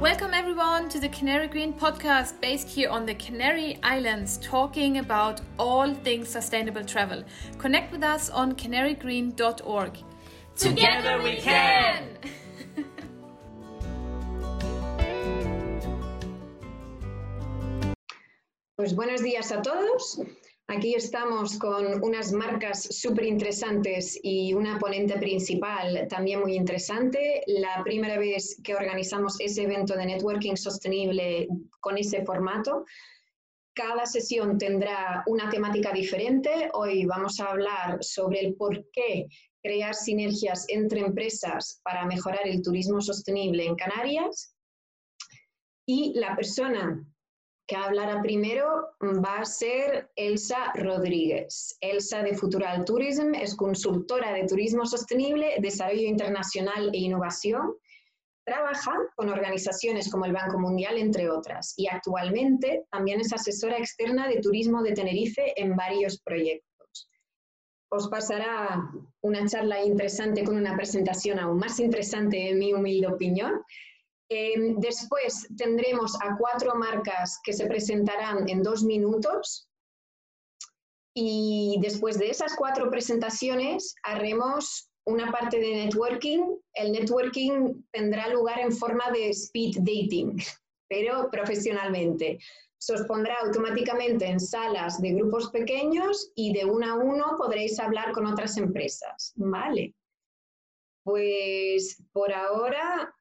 Welcome everyone to the Canary Green podcast based here on the Canary Islands talking about all things sustainable travel. Connect with us on canarygreen.org. Together we can! Pues buenos días a todos. Aquí estamos con unas marcas súper interesantes y una ponente principal también muy interesante. La primera vez que organizamos ese evento de networking sostenible con ese formato. Cada sesión tendrá una temática diferente. Hoy vamos a hablar sobre el por qué crear sinergias entre empresas para mejorar el turismo sostenible en Canarias. Y la persona que hablará primero va a ser Elsa Rodríguez. Elsa de Futural Tourism es consultora de turismo sostenible, desarrollo internacional e innovación. Trabaja con organizaciones como el Banco Mundial, entre otras, y actualmente también es asesora externa de turismo de Tenerife en varios proyectos. Os pasará una charla interesante con una presentación aún más interesante, en mi humilde opinión, Em, después tendremos a cuatro marcas que se presentarán en dos minutos y después de esas cuatro presentaciones haremos una parte de networking. El networking tendrá lugar en forma de speed dating, pero profesionalmente. Se os pondrá automáticamente en salas de grupos pequeños y de uno a uno podréis hablar con otras empresas. Vale. Pues por ahora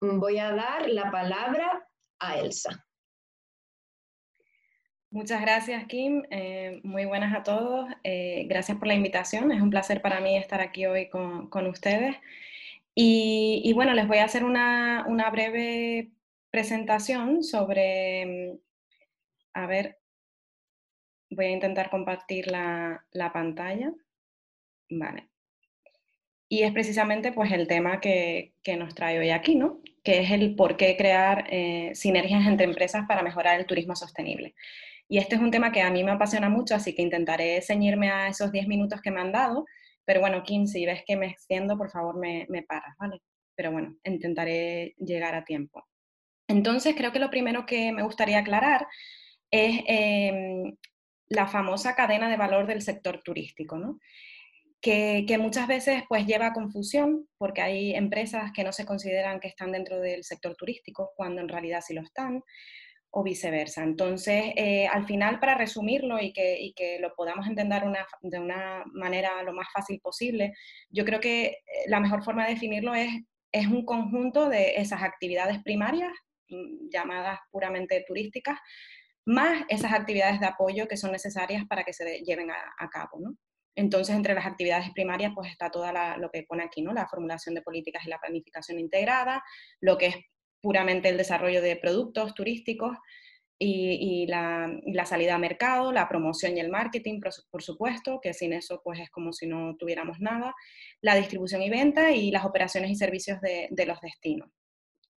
voy a dar la palabra a Elsa. Muchas gracias, Kim. Eh, muy buenas a todos. Eh, gracias por la invitación. Es un placer para mí estar aquí hoy con, ustedes. Y, bueno, les voy a hacer una, breve presentación sobre, a ver, voy a intentar compartir la, la pantalla. Vale y es precisamente pues el tema que, nos trae hoy aquí, ¿no? Que es el por qué crear eh, sinergias entre empresas para mejorar el turismo sostenible. Y este es un tema que a mí me apasiona mucho, así que intentaré ceñirme a esos 10 minutos que me han dado, pero bueno, Kim, si ves que me extiendo, por favor me, me paras, ¿vale? Pero bueno, intentaré llegar a tiempo. Entonces, creo que lo primero que me gustaría aclarar es em, la famosa cadena de valor del sector turístico, ¿no? Que, muchas veces pues lleva a confusión porque hay empresas que no se consideran que están dentro del sector turístico cuando en realidad sí lo están o viceversa. Entonces, eh, al final, para resumirlo y que, que lo podamos entender de una manera lo más fácil posible, yo creo que eh, la mejor forma de definirlo es, es un conjunto de esas actividades primarias, mm, llamadas puramente turísticas, más esas actividades de apoyo que son necesarias para que se lleven a, cabo. Entonces, entre las actividades primarias, pues está toda lo que pone aquí, ¿no? La formulación de políticas y la planificación integrada, lo que es puramente el desarrollo de productos turísticos y, la, salida a mercado, la promoción y el marketing, por, supuesto, que sin eso pues es como si no tuviéramos nada, la distribución y venta y las operaciones y servicios de los destinos.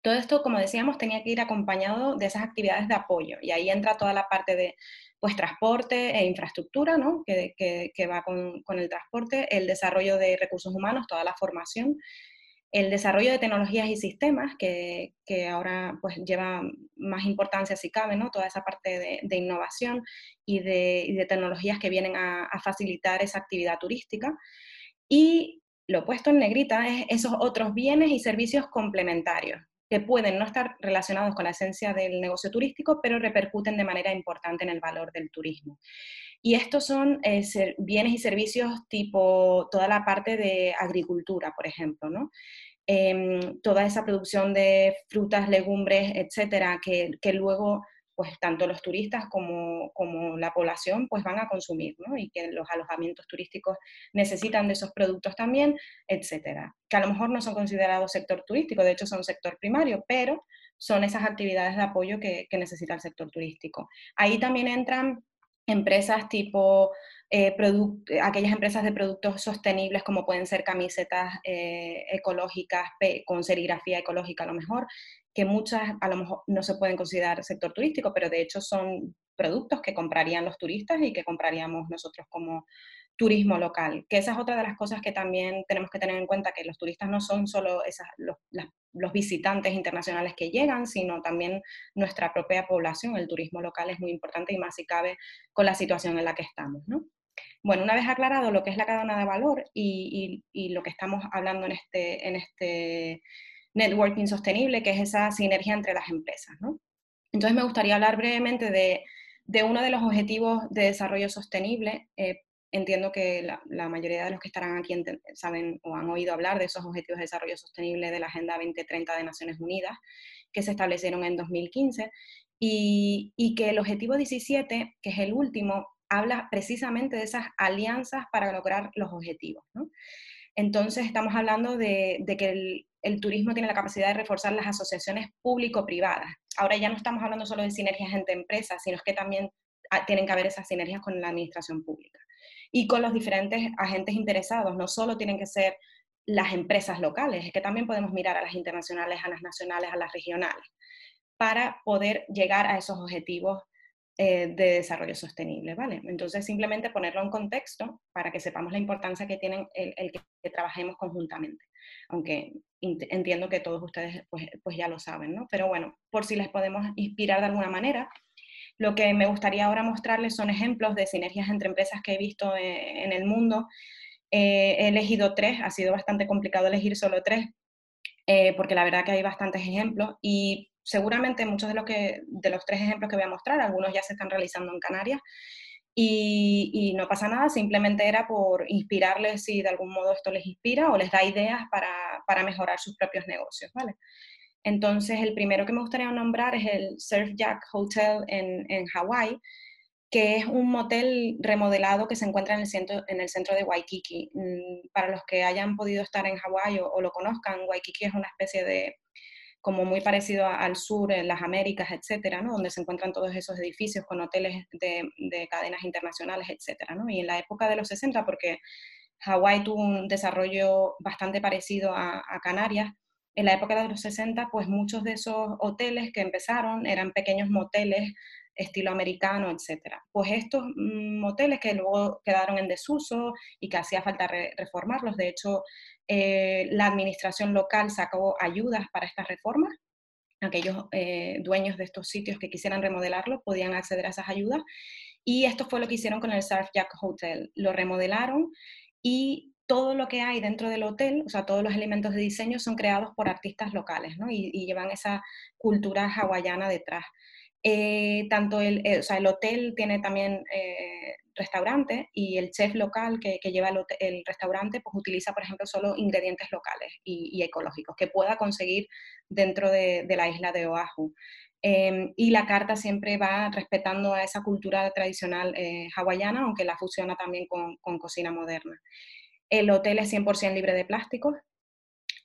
Todo esto, como decíamos, tenía que ir acompañado de esas actividades de apoyo y ahí entra toda la parte de pues transporte e infraestructura, ¿no? que, que, va con, con, el transporte, el desarrollo de recursos humanos, toda la formación, el desarrollo de tecnologías y sistemas, que, que ahora pues lleva más importancia si cabe, ¿no? toda esa parte de, de innovación y de, y de, tecnologías que vienen a, a facilitar esa actividad turística. Y lo puesto en negrita es esos otros bienes y servicios complementarios, que pueden no estar relacionados con la esencia del negocio turístico, pero repercuten de manera importante en el valor del turismo. Y estos son eh, bienes y servicios tipo toda la parte de agricultura, por ejemplo, ¿no? Em, toda esa producción de frutas, legumbres, etcétera, que, que luego pues tanto los turistas como, como, la población pues van a consumir, ¿no? Y que los alojamientos turísticos necesitan de esos productos también, etcétera. Que a lo mejor no son considerados sector turístico, de hecho son sector primario, pero son esas actividades de apoyo que, que necesita el sector turístico. Ahí también entran empresas tipo eh, aquellas empresas de productos sostenibles como pueden ser camisetas eh, ecológicas con serigrafía ecológica a lo mejor, que muchas a lo mejor no se pueden considerar sector turístico, pero de hecho son productos que comprarían los turistas y que compraríamos nosotros como, turismo local, que esa es otra de las cosas que también tenemos que tener en cuenta, que los turistas no son solo esas, los, los, visitantes internacionales que llegan, sino también nuestra propia población. El turismo local es muy importante y más si cabe con la situación en la que estamos. ¿no? Bueno, una vez aclarado lo que es la cadena de valor y, y, lo que estamos hablando en este, en este networking sostenible, que es esa sinergia entre las empresas. ¿no? Entonces me gustaría hablar brevemente de, de uno de los objetivos de desarrollo sostenible. Eh, entiendo que la, mayoría de los que estarán aquí saben o han oído hablar de esos objetivos de desarrollo sostenible de la Agenda 2030 de Naciones Unidas, que se establecieron en 2015, y, y que el objetivo 17, que es el último, habla precisamente de esas alianzas para lograr los objetivos. Entonces estamos hablando de, que el, turismo tiene la capacidad de reforzar las asociaciones público-privadas. Ahora ya no estamos hablando solo de sinergias entre empresas, sino que también ah, tienen que haber esas sinergias con la administración pública y con los diferentes agentes interesados. No solo tienen que ser las empresas locales, es que también podemos mirar a las internacionales, a las nacionales, a las regionales, para poder llegar a esos objetivos eh, de desarrollo sostenible, ¿vale? Entonces, simplemente ponerlo en contexto para que sepamos la importancia que tienen el, que, trabajemos conjuntamente, aunque entiendo que todos ustedes pues, pues, ya lo saben, ¿no? Pero bueno, por si les podemos inspirar de alguna manera, lo que me gustaría ahora mostrarles son ejemplos de sinergias entre empresas que he visto eh, en, el mundo. Eh, he elegido tres, ha sido bastante complicado elegir solo tres, porque la verdad que hay bastantes ejemplos y seguramente muchos de, los que, de los tres ejemplos que voy a mostrar, algunos ya se están realizando en Canarias y, no pasa nada, simplemente era por inspirarles si de algún modo esto les inspira o les da ideas para, mejorar sus propios negocios, ¿vale? Entonces, el primero que me gustaría nombrar es el Surf Jack Hotel en, en Hawái, que es un motel remodelado que se encuentra en el centro, en el centro de Waikiki. Mm, para los que hayan podido estar en Hawái o, o, lo conozcan, Waikiki es una especie de, como muy parecido al sur, en las Américas, etcétera, ¿no? donde se encuentran todos esos edificios con hoteles de, cadenas internacionales, etcétera. ¿no? Y en la época de los 60, porque Hawái tuvo un desarrollo bastante parecido a, Canarias, en la época de los 60, pues muchos de esos hoteles que empezaron eran pequeños moteles estilo americano, etcétera. Pues estos mm, moteles que luego quedaron en desuso y que hacía falta reformarlos, de hecho eh, la administración local sacó ayudas para estas reformas. Aquellos eh, dueños de estos sitios que quisieran remodelarlo podían acceder a esas ayudas. Y esto fue lo que hicieron con el Surf Jack Hotel. Lo remodelaron y todo lo que hay dentro del hotel, o sea, todos los elementos de diseño son creados por artistas locales, ¿no? Y, y llevan esa cultura hawaiana detrás. Eh, tanto el, o sea, el hotel tiene también restaurante y el chef local que, lleva el, restaurante pues utiliza, por ejemplo, solo ingredientes locales y, ecológicos que pueda conseguir dentro de, la isla de Oahu. Em, y la carta siempre va respetando a esa cultura tradicional eh, hawaiana, aunque la fusiona también con, cocina moderna. El hotel es 100% libre de plásticos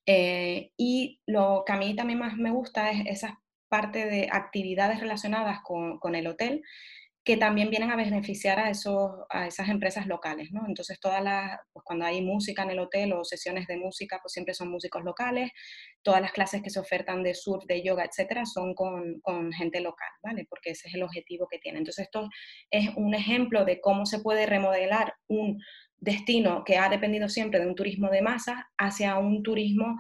eh, y lo que a mí también más me gusta es esa parte de actividades relacionadas con, el hotel, que también vienen a beneficiar a, esos, a esas empresas locales, ¿no? Entonces, todas las, pues cuando hay música en el hotel o sesiones de música, pues siempre son músicos locales, todas las clases que se ofertan de surf, de yoga, etcétera, son con, con gente local, ¿vale? Porque ese es el objetivo que tiene. Entonces, esto es un ejemplo de cómo se puede remodelar un destino que ha dependido siempre de un turismo de masa hacia un turismo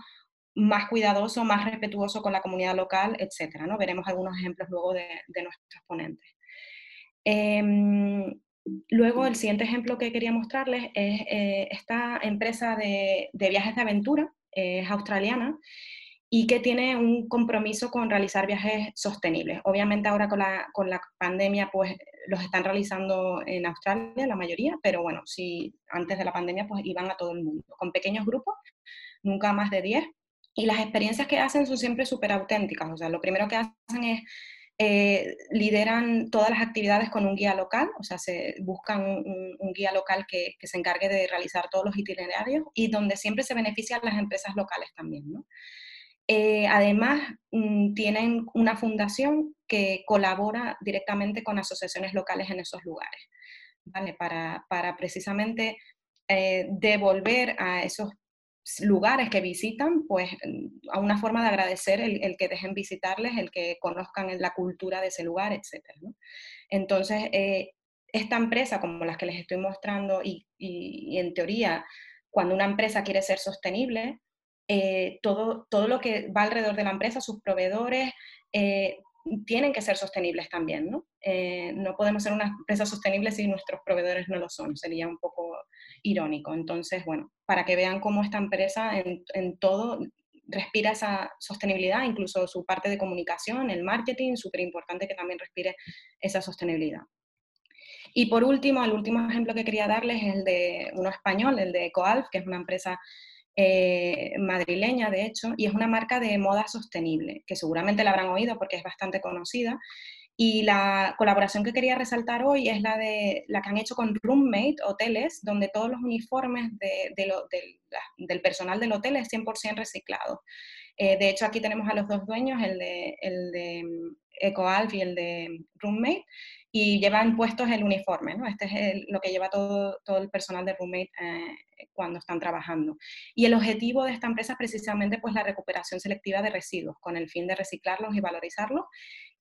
más cuidadoso, más respetuoso con la comunidad local, etcétera, ¿no? Veremos algunos ejemplos luego de, nuestros ponentes. Em, luego, el siguiente ejemplo que quería mostrarles es eh, esta empresa de, viajes de aventura, es australiana, y que tiene un compromiso con realizar viajes sostenibles. Obviamente ahora con la, con la pandemia pues los están realizando en Australia la mayoría, pero bueno, si antes de la pandemia pues iban a todo el mundo, con pequeños grupos, nunca más de 10, y las experiencias que hacen son siempre súper auténticas, o sea, lo primero que hacen es eh, lideran todas las actividades con un guía local, o sea, se buscan un, guía local que, se encargue de realizar todos los itinerarios y donde siempre se benefician las empresas locales también. Eh, además, mm, tienen una fundación que colabora directamente con asociaciones locales en esos lugares, ¿vale? para, precisamente eh, devolver a esos lugares que visitan, pues a una forma de agradecer el, que dejen visitarles, el que conozcan la cultura de ese lugar, etc. Entonces, eh, esta empresa, como las que les estoy mostrando, y, en teoría, cuando una empresa quiere ser sostenible, eh, todo, todo lo que va alrededor de la empresa, sus proveedores, eh, tienen que ser sostenibles también, ¿no? Eh, no podemos ser una empresa sostenible si nuestros proveedores no lo son, sería un poco irónico. Entonces, bueno, para que vean cómo esta empresa en, en todo respira esa sostenibilidad, incluso su parte de comunicación, el marketing, súper importante que también respire esa sostenibilidad. Y por último, el último ejemplo que quería darles es el de uno español, el de Ecoalf, que es una empresa eh, madrileña, de hecho, y es una marca de moda sostenible, que seguramente la habrán oído porque es bastante conocida. Y la colaboración que quería resaltar hoy es la, de, la que han hecho con Roommate Hoteles, donde todos los uniformes del personal del hotel es 100% reciclado. Eh, de hecho, aquí tenemos a los dos dueños, el de, el de mm, EcoAlf y el de Roommate, y llevan puestos el uniforme, ¿no? Este es lo que lleva todo, todo el personal de Roommate eh, cuando están trabajando. Y el objetivo de esta empresa es precisamente pues, la recuperación selectiva de residuos, con el fin de reciclarlos y valorizarlos,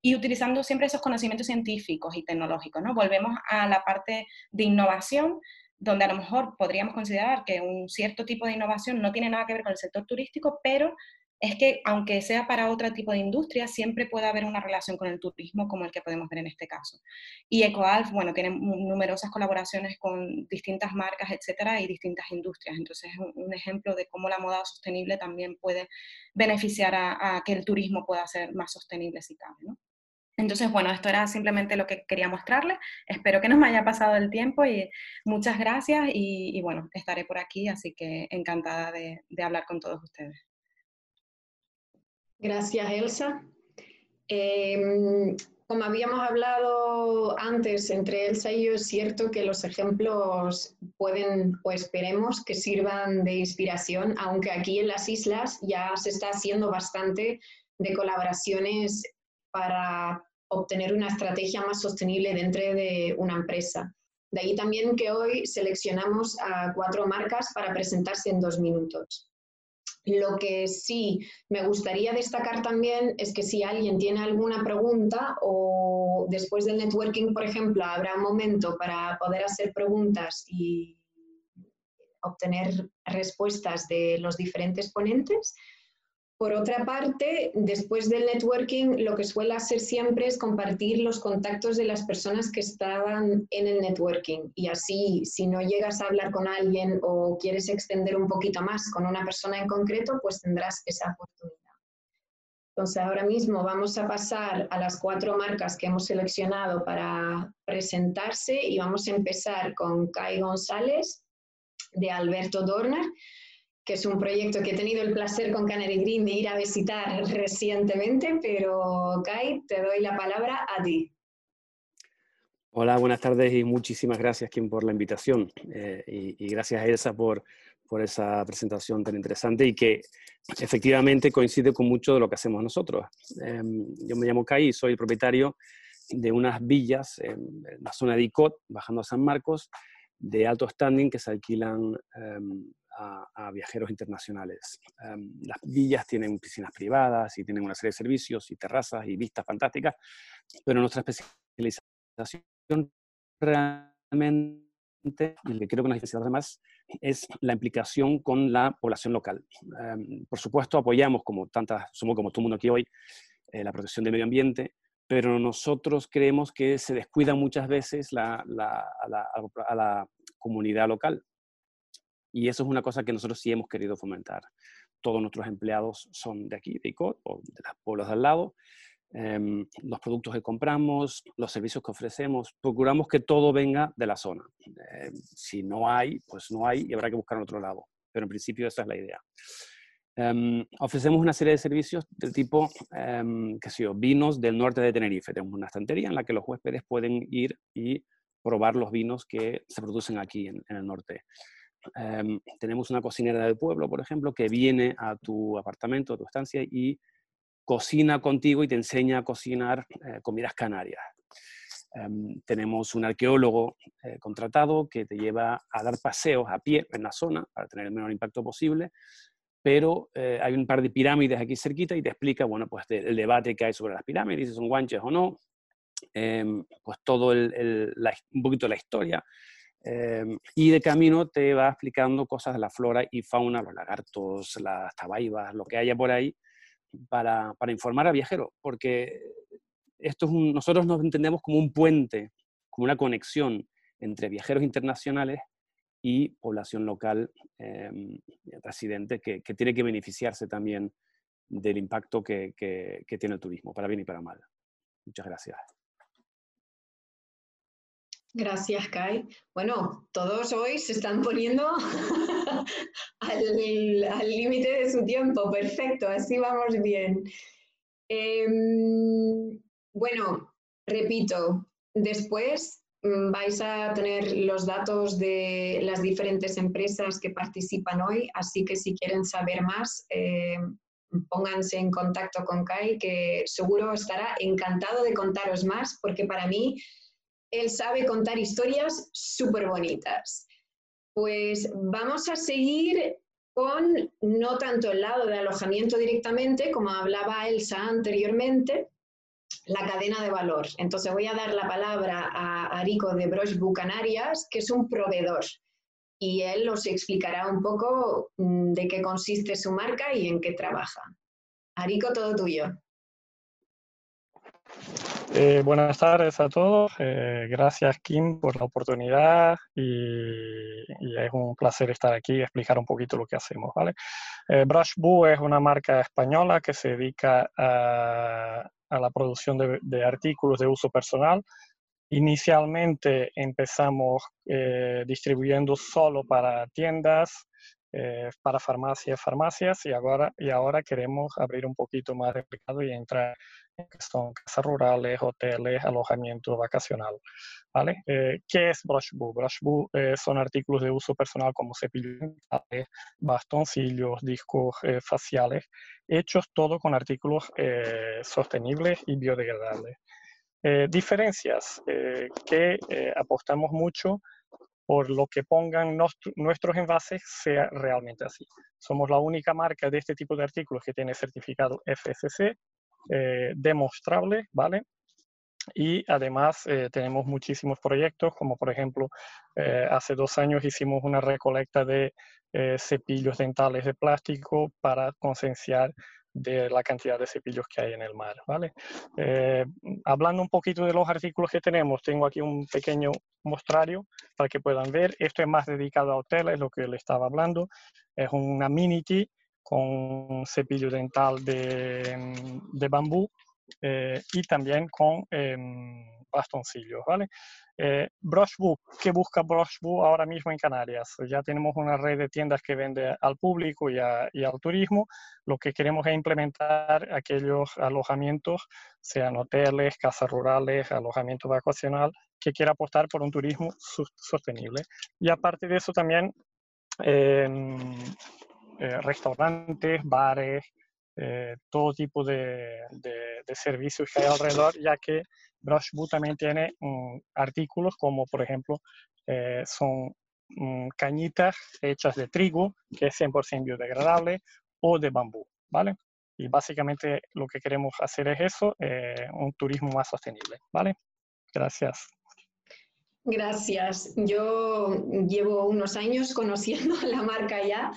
y utilizando siempre esos conocimientos científicos y tecnológicos, ¿no? Volvemos a la parte de innovación, donde a lo mejor podríamos considerar que un cierto tipo de innovación no tiene nada que ver con el sector turístico, pero es que aunque sea para otro tipo de industria, siempre puede haber una relación con el turismo como el que podemos ver en este caso. Y EcoAlf, bueno, tiene numerosas colaboraciones con distintas marcas, etcétera, y distintas industrias. Entonces es un, ejemplo de cómo la moda sostenible también puede beneficiar a, que el turismo pueda ser más sostenible si cabe. Entonces, bueno, esto era simplemente lo que quería mostrarles. Espero que no me haya pasado el tiempo y muchas gracias y, bueno, estaré por aquí, así que encantada de hablar con todos ustedes. Gracias, Elsa. Em, como habíamos hablado antes entre Elsa y yo, es cierto que los ejemplos pueden o esperemos que sirvan de inspiración, aunque aquí en las islas ya se está haciendo bastante de colaboraciones para obtener una estrategia más sostenible dentro de una empresa. De ahí también que hoy seleccionamos a cuatro marcas para presentarse en dos minutos. Lo que sí me gustaría destacar también es que si alguien tiene alguna pregunta o después del networking, por ejemplo, habrá un momento para poder hacer preguntas y obtener respuestas de los diferentes ponentes, por otra parte, después del networking, lo que suele hacer siempre es compartir los contactos de las personas que estaban en el networking. Y así, si no llegas a hablar con alguien o quieres extender un poquito más con una persona en concreto, pues tendrás esa oportunidad. Entonces, ahora mismo vamos a pasar a las cuatro marcas que hemos seleccionado para presentarse y vamos a empezar con Kai González de Alberto Dorner que es un proyecto que he tenido el placer con Canary Green de ir a visitar recientemente, pero Kai, te doy la palabra a ti. Hola, buenas tardes y muchísimas gracias, Kim, por la invitación eh, y, gracias a Elsa por, por esa presentación tan interesante y que efectivamente coincide con mucho de lo que hacemos nosotros. Em, yo me llamo Kai y soy propietario de unas villas en, la zona de Icot, bajando a San Marcos, de alto standing que se alquilan em, a, viajeros internacionales. Em, las villas tienen piscinas privadas y tienen una serie de servicios y terrazas y vistas fantásticas, pero nuestra especialización realmente, y que creo que nos diferencia además, es la implicación con la población local. Em, por supuesto, apoyamos, como tantas, somos como todo el mundo aquí hoy, eh, la protección del medio ambiente, pero nosotros creemos que se descuida muchas veces a la comunidad local. Y eso es una cosa que nosotros sí hemos querido fomentar. Todos nuestros empleados son de aquí, de ICOT, o de los pueblos de al lado. Em, los productos que compramos, los servicios que ofrecemos, procuramos que todo venga de la zona. Em, si no hay, pues no hay y habrá que buscar en otro lado. Pero en principio esa es la idea. Em, ofrecemos una serie de servicios del tipo, qué sé yo, vinos del norte de Tenerife. Tenemos una estantería en la que los huéspedes pueden ir y probar los vinos que se producen aquí en el norte. Em, tenemos una cocinera del pueblo, por ejemplo, que viene a tu apartamento, a tu estancia y cocina contigo y te enseña a cocinar eh, comidas canarias. Em, tenemos un arqueólogo eh, contratado que te lleva a dar paseos a pie en la zona para tener el menor impacto posible, pero eh, hay un par de pirámides aquí cerquita y te explica, bueno, pues el debate que hay sobre las pirámides, si son guanches o no, em, pues todo el, un poquito la historia. Em, y de camino te va explicando cosas de la flora y fauna, los lagartos, las tabaibas, lo que haya por ahí, para, para informar a viajeros, porque esto es nosotros nos entendemos como un puente, como una conexión entre viajeros internacionales y población local em, residente que, que, tiene que beneficiarse también del impacto que, que, que, tiene el turismo, para bien y para mal. Muchas gracias. Gracias, Kai. Bueno, todos hoy se están poniendo al límite de su tiempo. Perfecto, así vamos bien. Em, bueno, repito, después mm, vais a tener los datos de las diferentes empresas que participan hoy, así que si quieren saber más, em, pónganse en contacto con Kai, que seguro estará encantado de contaros más, porque para mí él sabe contar historias súper bonitas. Pues vamos a seguir con no tanto el lado de alojamiento directamente, como hablaba Elsa anteriormente, la cadena de valor. Entonces voy a dar la palabra a Arico de Broch Canarias, que es un proveedor, y él os explicará un poco mm, de qué consiste su marca y en qué trabaja. Arico, todo tuyo. Eh, buenas tardes a todos. Eh, gracias, Kim, por la oportunidad y, es un placer estar aquí y explicar un poquito lo que hacemos. ¿vale? Eh, Brushboo es una marca española que se dedica a, la producción de, artículos de uso personal. Inicialmente empezamos distribuyendo solo para tiendas, para farmacias, farmacias y ahora, y ahora queremos abrir un poquito más el mercado y entrar que son casas rurales, hoteles, alojamiento vacacional. ¿vale? Eh, ¿Qué es Brushboo? Brushboo eh, son artículos de uso personal como cepillos bastoncillos, discos eh, faciales, hechos todo con artículos sostenibles y biodegradables. diferencias que apostamos mucho por lo que pongan nuestros envases sea realmente así. Somos la única marca de este tipo de artículos que tiene certificado FSC, eh, demostrable, ¿vale? Y además eh, tenemos muchísimos proyectos, como por ejemplo, eh, hace dos años hicimos una recolecta de cepillos dentales de plástico para concienciar de la cantidad de cepillos que hay en el mar. ¿vale? hablando un poquito de los artículos que tenemos, tengo aquí un pequeño mostrario para que puedan ver. Esto es más dedicado a hoteles, lo que le estaba hablando. Es una Minity con cepillo dental de, de bambú eh, y también con eh, bastoncillos, ¿vale? Eh, ¿qué busca Brushboo ahora mismo en Canarias? Ya tenemos una red de tiendas que vende al público y, y, al turismo. Lo que queremos es implementar aquellos alojamientos, sean hoteles, casas rurales, alojamiento vacacional, que quiera apostar por un turismo sostenible. Y aparte de eso también em, eh, restaurantes, bares, eh, todo tipo de, servicios que hay alrededor, ya que Brushboo también tiene mm, artículos como, por ejemplo, eh, son mm, cañitas hechas de trigo, que es 100% biodegradable, o de bambú, ¿vale? Y básicamente lo que queremos hacer es eso, un turismo más sostenible, ¿vale? Gracias. Gracias. Yo llevo unos años conociendo la marca ya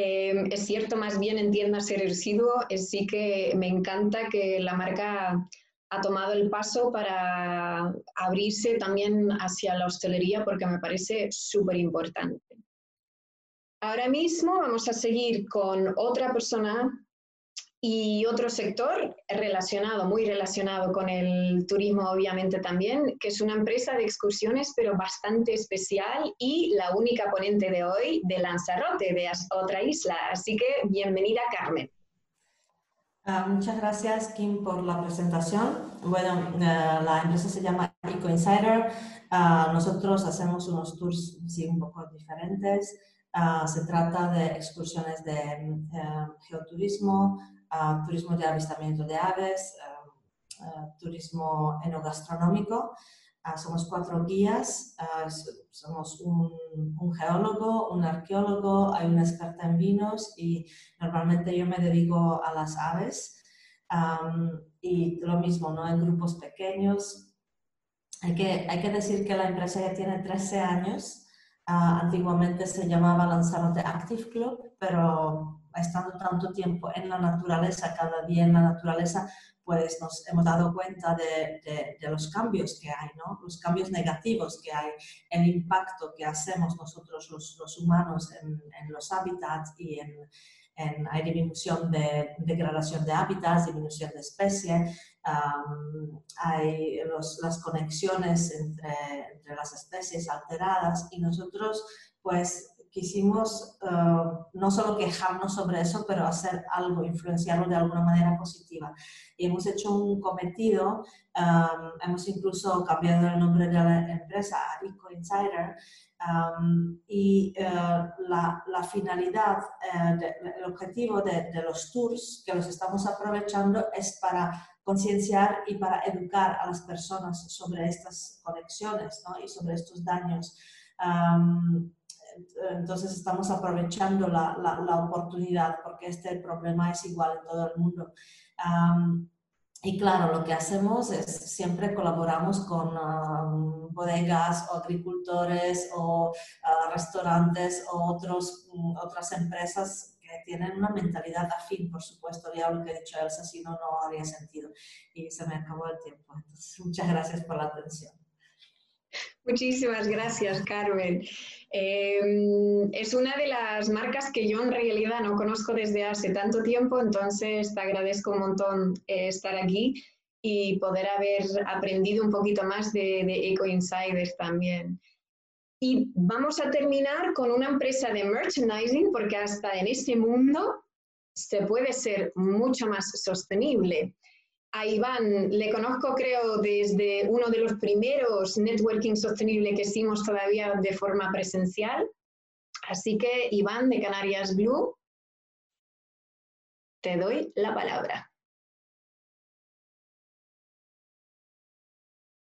Em, es cierto, más bien entienda ser residuo, es sí que me encanta que la marca ha tomado el paso para abrirse también hacia la hostelería porque me parece súper importante. Ahora mismo vamos a seguir con otra persona y otro sector relacionado, muy relacionado con el turismo obviamente también, que es una empresa de excursiones pero bastante especial y la única ponente de hoy de Lanzarote, de otra isla. Así que bienvenida Carmen. Ah, muchas gracias Kim por la presentación. Bueno, eh, la empresa se llama Eco Insider. Ah, nosotros hacemos unos tours sí, un poco diferentes. Ah, se trata de excursiones de eh, geoturismo, turismo de avistamiento de aves, turismo enogastronómico. Somos cuatro guías, somos un, geólogo, un arqueólogo, hay una experta en vinos y normalmente yo me dedico a las aves. y lo mismo, ¿no? En grupos pequeños, hay que, hay que decir que la empresa ya tiene 13 años. Ah, antiguamente se llamaba Lanzarote Active Club, pero estando tanto tiempo en la naturaleza, cada día en la naturaleza, pues nos hemos dado cuenta de, de, los cambios que hay, ¿no? los cambios negativos que hay, el impacto que hacemos nosotros los, los humanos en, en, los hábitats y en, en, hay disminución de degradación de hábitats, disminución de especies, hay las conexiones entre, entre, las especies alteradas y nosotros pues quisimos eh, no solo quejarnos sobre eso, pero hacer algo, influenciarlo de alguna manera positiva. Y hemos hecho un cometido, um, hemos incluso cambiado el nombre de la empresa a Eco Insider, um, y uh, la, la, finalidad, uh, el objetivo de, de, los tours que los estamos aprovechando es para concienciar y para educar a las personas sobre estas conexiones ¿no? y sobre estos daños. Um, entonces estamos aprovechando la, la, oportunidad porque este problema es igual en todo el mundo. y claro, lo que hacemos es siempre colaboramos con bodegas o agricultores o ah, restaurantes o otros, mm, otras empresas que tienen una mentalidad afín, por supuesto, ya lo que he dicho Elsa, si no, no habría sentido. Y se me acabó el tiempo. Entonces, muchas gracias por la atención. Muchísimas gracias, Carmen. Em, es una de las marcas que yo en realidad no conozco desde hace tanto tiempo, entonces te agradezco un montón eh, estar aquí y poder haber aprendido un poquito más de, de Eco Insiders también. Y vamos a terminar con una empresa de merchandising, porque hasta en este mundo se puede ser mucho más sostenible. A Iván le conozco, creo, desde uno de los primeros networking sostenible que hicimos todavía de forma presencial. Así que, Iván, de Canarias Blue, te doy la palabra.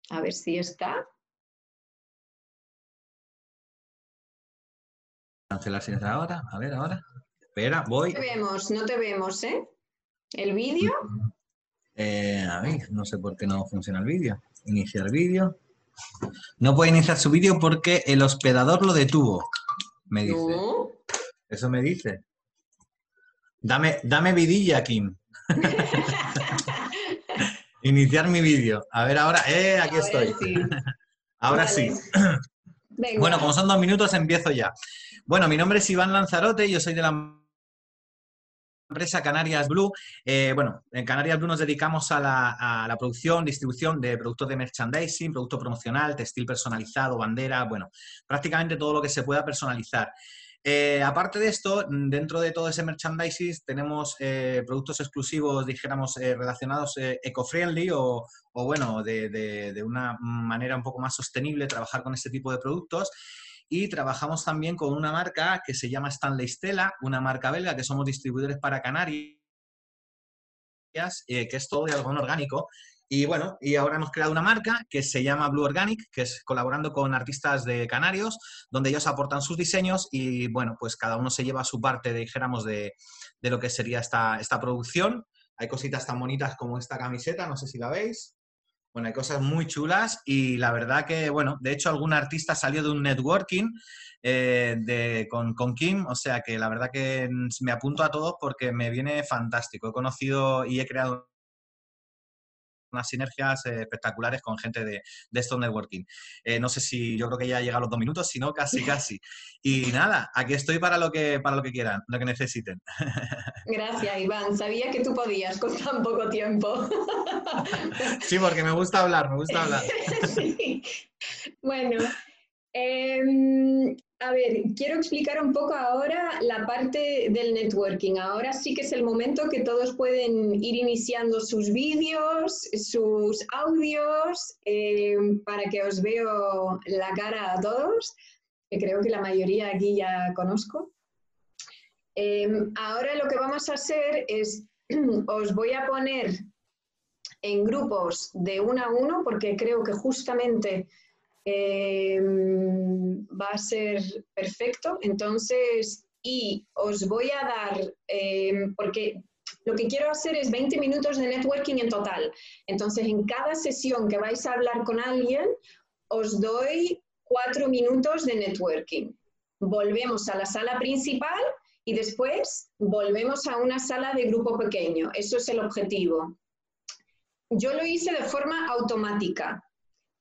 A ver si está. Cancelar ahora. A ver, ahora. Espera, voy. No te vemos, no te vemos, ¿eh? ¿El vídeo? Eh, a ver, no sé por qué no funciona el vídeo. Iniciar vídeo. No puede iniciar su vídeo porque el hospedador lo detuvo, me dice. Eso me dice. Dame, dame vidilla, Kim. Iniciar mi vídeo. A ver, ahora, eh, aquí estoy. ahora sí. Bueno, como son dos minutos, empiezo ya. Bueno, mi nombre es Iván Lanzarote, yo soy de la empresa Canarias Blue. Eh, bueno, en Canarias Blue nos dedicamos a la, producción, distribución de productos de merchandising, producto promocional, textil personalizado, bandera, bueno, prácticamente todo lo que se pueda personalizar. Eh, aparte de esto, dentro de todo ese merchandising tenemos eh, productos exclusivos, dijéramos, relacionados eco-friendly o, bueno, de, de, una manera un poco más sostenible trabajar con este tipo de productos. Y trabajamos también con una marca que se llama Stanley Stella, una marca belga que somos distribuidores para Canarias, eh, que es todo de algodón orgánico. Y bueno, y ahora hemos creado una marca que se llama Blue Organic, que es colaborando con artistas de Canarios, donde ellos aportan sus diseños y bueno, pues cada uno se lleva su parte, dijéramos, de, de lo que sería esta, esta producción. Hay cositas tan bonitas como esta camiseta, no sé si la veis. Bueno, hay cosas muy chulas y la verdad que, bueno, de hecho algún artista salió de un networking eh, con, con, Kim, o sea que la verdad que me apunto a todos porque me viene fantástico. He conocido y he creado unas sinergias eh, espectaculares con gente de, de estos networking. Eh, no sé si yo creo que ya llega a los dos minutos, si no, casi, casi. Y nada, aquí estoy para lo que, para lo que quieran, lo que necesiten. Gracias, Iván. Sabía que tú podías con tan poco tiempo. Sí, porque me gusta hablar, me gusta hablar. Bueno, em, a ver, quiero explicar un poco ahora la parte del networking. Ahora sí que es el momento que todos pueden ir iniciando sus vídeos, sus audios, eh, para que os veo la cara a todos, que creo que la mayoría aquí ya conozco. Em, ahora lo que vamos a hacer es, os voy a poner en grupos de uno a uno, porque creo que justamente Em, va a ser perfecto. Entonces, y os voy a dar, em, porque lo que quiero hacer es 20 minutos de networking en total. Entonces, en cada sesión que vais a hablar con alguien, os doy cuatro minutos de networking. Volvemos a la sala principal y después volvemos a una sala de grupo pequeño. Eso es el objetivo. Yo lo hice de forma automática.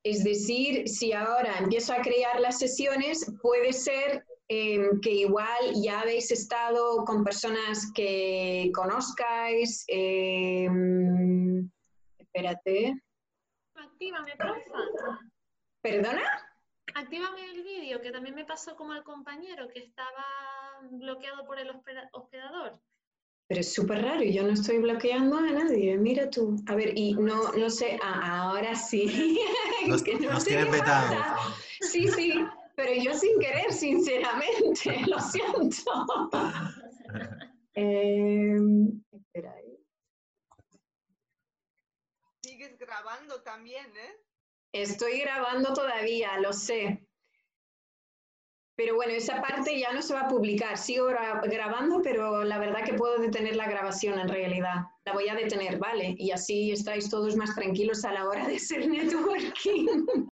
Es decir, si ahora empiezo a crear las sesiones, puede ser em, que igual ya habéis estado con personas que conozcáis. Em, espérate. Actívame, porfa. ¿Perdona? Actívame el vídeo, que también me pasó como al compañero que estaba bloqueado por el hospedador. Pero es súper raro, yo no estoy bloqueando a nadie, mira tú. A ver, y no, no sé, ahora sí. Nos, que no Sí, sí, pero yo sin querer, sinceramente, lo siento. Em, espera ahí. Sigues grabando también, ¿eh? Estoy grabando todavía, lo sé. Pero bueno, esa parte ya no se va a publicar. Sigo grabando, pero la verdad que puedo detener la grabación en realidad. La voy a detener, ¿vale? Y así estáis todos más tranquilos a la hora de hacer networking.